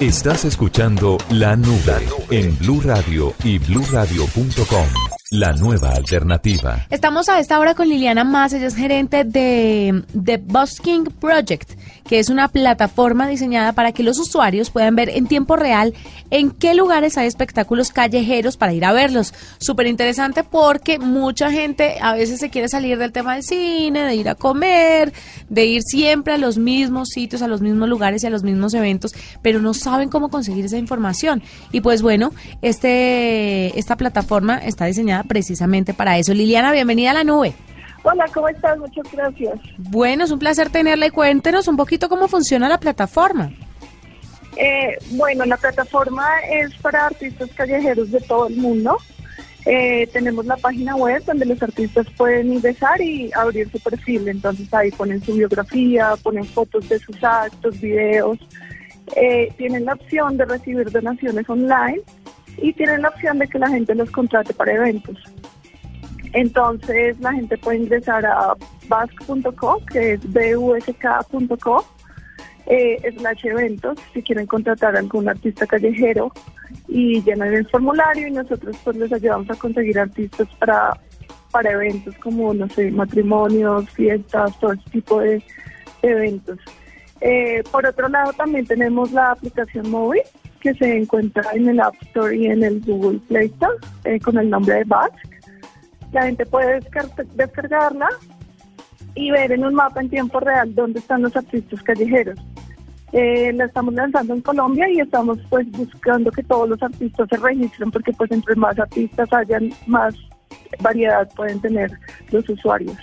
Estás escuchando La Nube en Blue Radio y bluradio.com. La nueva alternativa. Estamos a esta hora con Liliana Más, ella es gerente de The Busking Project, que es una plataforma diseñada para que los usuarios puedan ver en tiempo real en qué lugares hay espectáculos callejeros para ir a verlos. Súper interesante porque mucha gente a veces se quiere salir del tema del cine, de ir a comer, de ir siempre a los mismos sitios, a los mismos lugares y a los mismos eventos, pero no saben cómo conseguir esa información. Y pues bueno, este, esta plataforma está diseñada precisamente para eso. Liliana, bienvenida a la nube. Hola, ¿cómo estás? Muchas gracias. Bueno, es un placer tenerla y cuéntenos un poquito cómo funciona la plataforma. Eh, bueno, la plataforma es para artistas callejeros de todo el mundo. Eh, tenemos la página web donde los artistas pueden ingresar y abrir su perfil. Entonces ahí ponen su biografía, ponen fotos de sus actos, videos. Eh, tienen la opción de recibir donaciones online y tienen la opción de que la gente los contrate para eventos. Entonces la gente puede ingresar a bask.co, que es busk.co, eh, slash eventos, si quieren contratar a algún artista callejero y llenan el formulario y nosotros pues les ayudamos a conseguir artistas para, para eventos como, no sé, matrimonios, fiestas, todo ese tipo de, eventos. Eh, por otro lado también tenemos la aplicación móvil que se encuentra en el App Store y en el Google Play Store eh, con el nombre de Bask. La gente puede descargarla y ver en un mapa en tiempo real dónde están los artistas callejeros. Eh, la estamos lanzando en Colombia y estamos pues buscando que todos los artistas se registren porque pues entre más artistas hayan más variedad pueden tener los usuarios.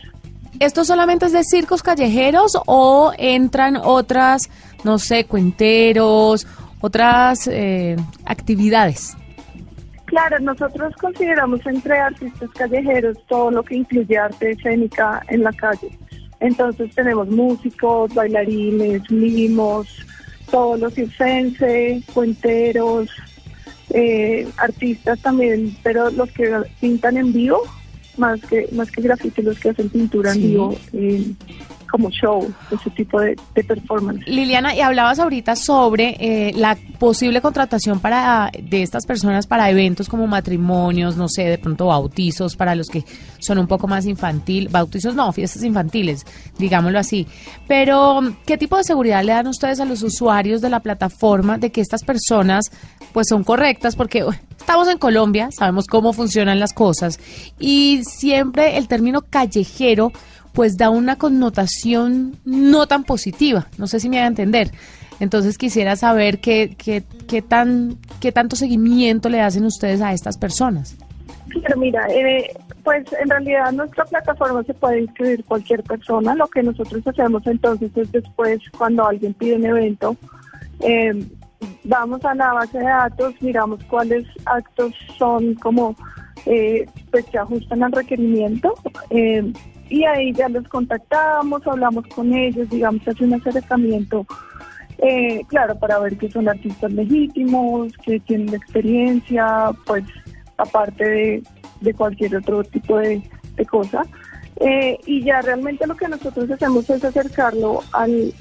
¿Esto solamente es de circos callejeros o entran otras, no sé, cuenteros otras eh, actividades? Claro, nosotros consideramos entre artistas callejeros todo lo que incluye arte escénica en la calle. Entonces tenemos músicos, bailarines, mimos, todos los circenses, cuenteros, eh, artistas también, pero los que pintan en vivo, más que más que grafiti, los que hacen pintura en vivo. Eh, como show, ese tipo de, performance. Liliana, y hablabas ahorita sobre eh, la posible contratación para de estas personas para eventos como matrimonios, no sé, de pronto bautizos, para los que son un poco más infantil, bautizos no, fiestas infantiles, digámoslo así. Pero, ¿qué tipo de seguridad le dan ustedes a los usuarios de la plataforma de que estas personas pues son correctas? Porque estamos en Colombia, sabemos cómo funcionan las cosas y siempre el término callejero pues da una connotación no tan positiva. No sé si me haga entender. Entonces quisiera saber qué, qué, qué, tan, qué tanto seguimiento le hacen ustedes a estas personas. Pero mira, eh, pues en realidad nuestra plataforma se puede inscribir cualquier persona. Lo que nosotros hacemos entonces es después, cuando alguien pide un evento, eh, vamos a la base de datos, miramos cuáles actos son como, eh, pues se ajustan al requerimiento. Y ahí ya los contactamos, hablamos con ellos, digamos, hace un acercamiento, eh, claro, para ver que son artistas legítimos, que tienen experiencia, pues aparte de, cualquier otro tipo de, cosa. Eh, y ya realmente lo que nosotros hacemos es acercarlo al,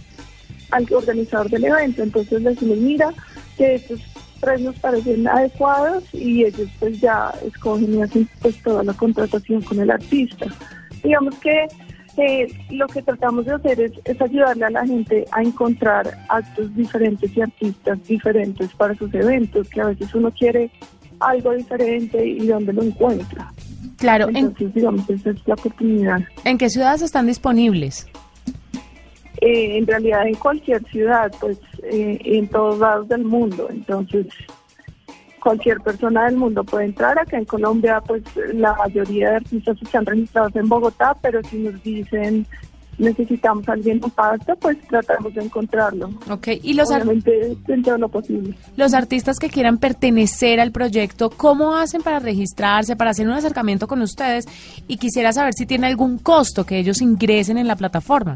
al organizador del evento. Entonces le decimos, mira, que estos tres nos parecen adecuados y ellos pues ya escogen y hacen pues toda la contratación con el artista digamos que eh, lo que tratamos de hacer es, ayudarle a la gente a encontrar actos diferentes y artistas diferentes para sus eventos, que a veces uno quiere algo diferente y dónde lo encuentra. Claro, entonces digamos esa es la oportunidad. ¿En qué ciudades están disponibles? Eh, en realidad en cualquier ciudad, pues eh, en todos lados del mundo. Entonces cualquier persona del mundo puede entrar. Acá en Colombia, pues la mayoría de artistas están registrados en Bogotá, pero si nos dicen necesitamos a alguien en Pasto, pues tratamos de encontrarlo. Ok, y los Obviamente, dentro de lo posible. Los artistas que quieran pertenecer al proyecto, ¿cómo hacen para registrarse, para hacer un acercamiento con ustedes? Y quisiera saber si tiene algún costo que ellos ingresen en la plataforma.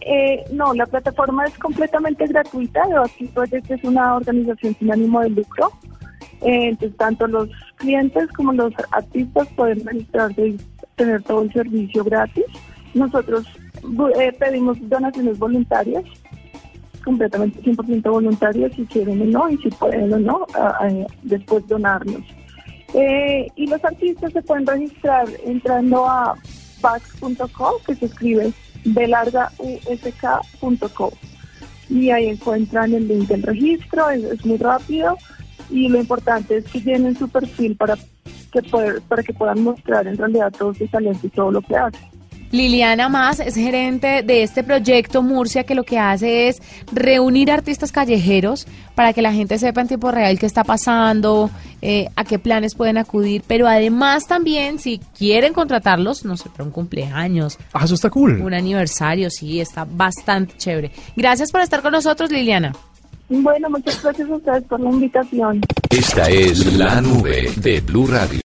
Eh, no, la plataforma es completamente gratuita. Aquí Project es una organización sin ánimo de lucro. Eh, entonces, tanto los clientes como los artistas pueden registrarse y tener todo el servicio gratis. Nosotros eh, pedimos donaciones voluntarias. completamente 100% voluntarios si quieren o no y si pueden o no después donarlos. Eh, y los artistas se pueden registrar entrando a pax.co, que se escribe belargausk.co. Y ahí encuentran el link del registro, es, muy rápido y lo importante es que tienen su perfil para que, para que puedan mostrar en realidad todo su talento y todo lo que hacen. Liliana Más es gerente de este proyecto Murcia que lo que hace es reunir artistas callejeros para que la gente sepa en tiempo real qué está pasando, eh, a qué planes pueden acudir, pero además también si quieren contratarlos, no sé, para un cumpleaños. Ah, eso está cool. Un aniversario, sí, está bastante chévere. Gracias por estar con nosotros, Liliana. Bueno, muchas gracias a ustedes por la invitación. Esta es la nube de Blue Radio.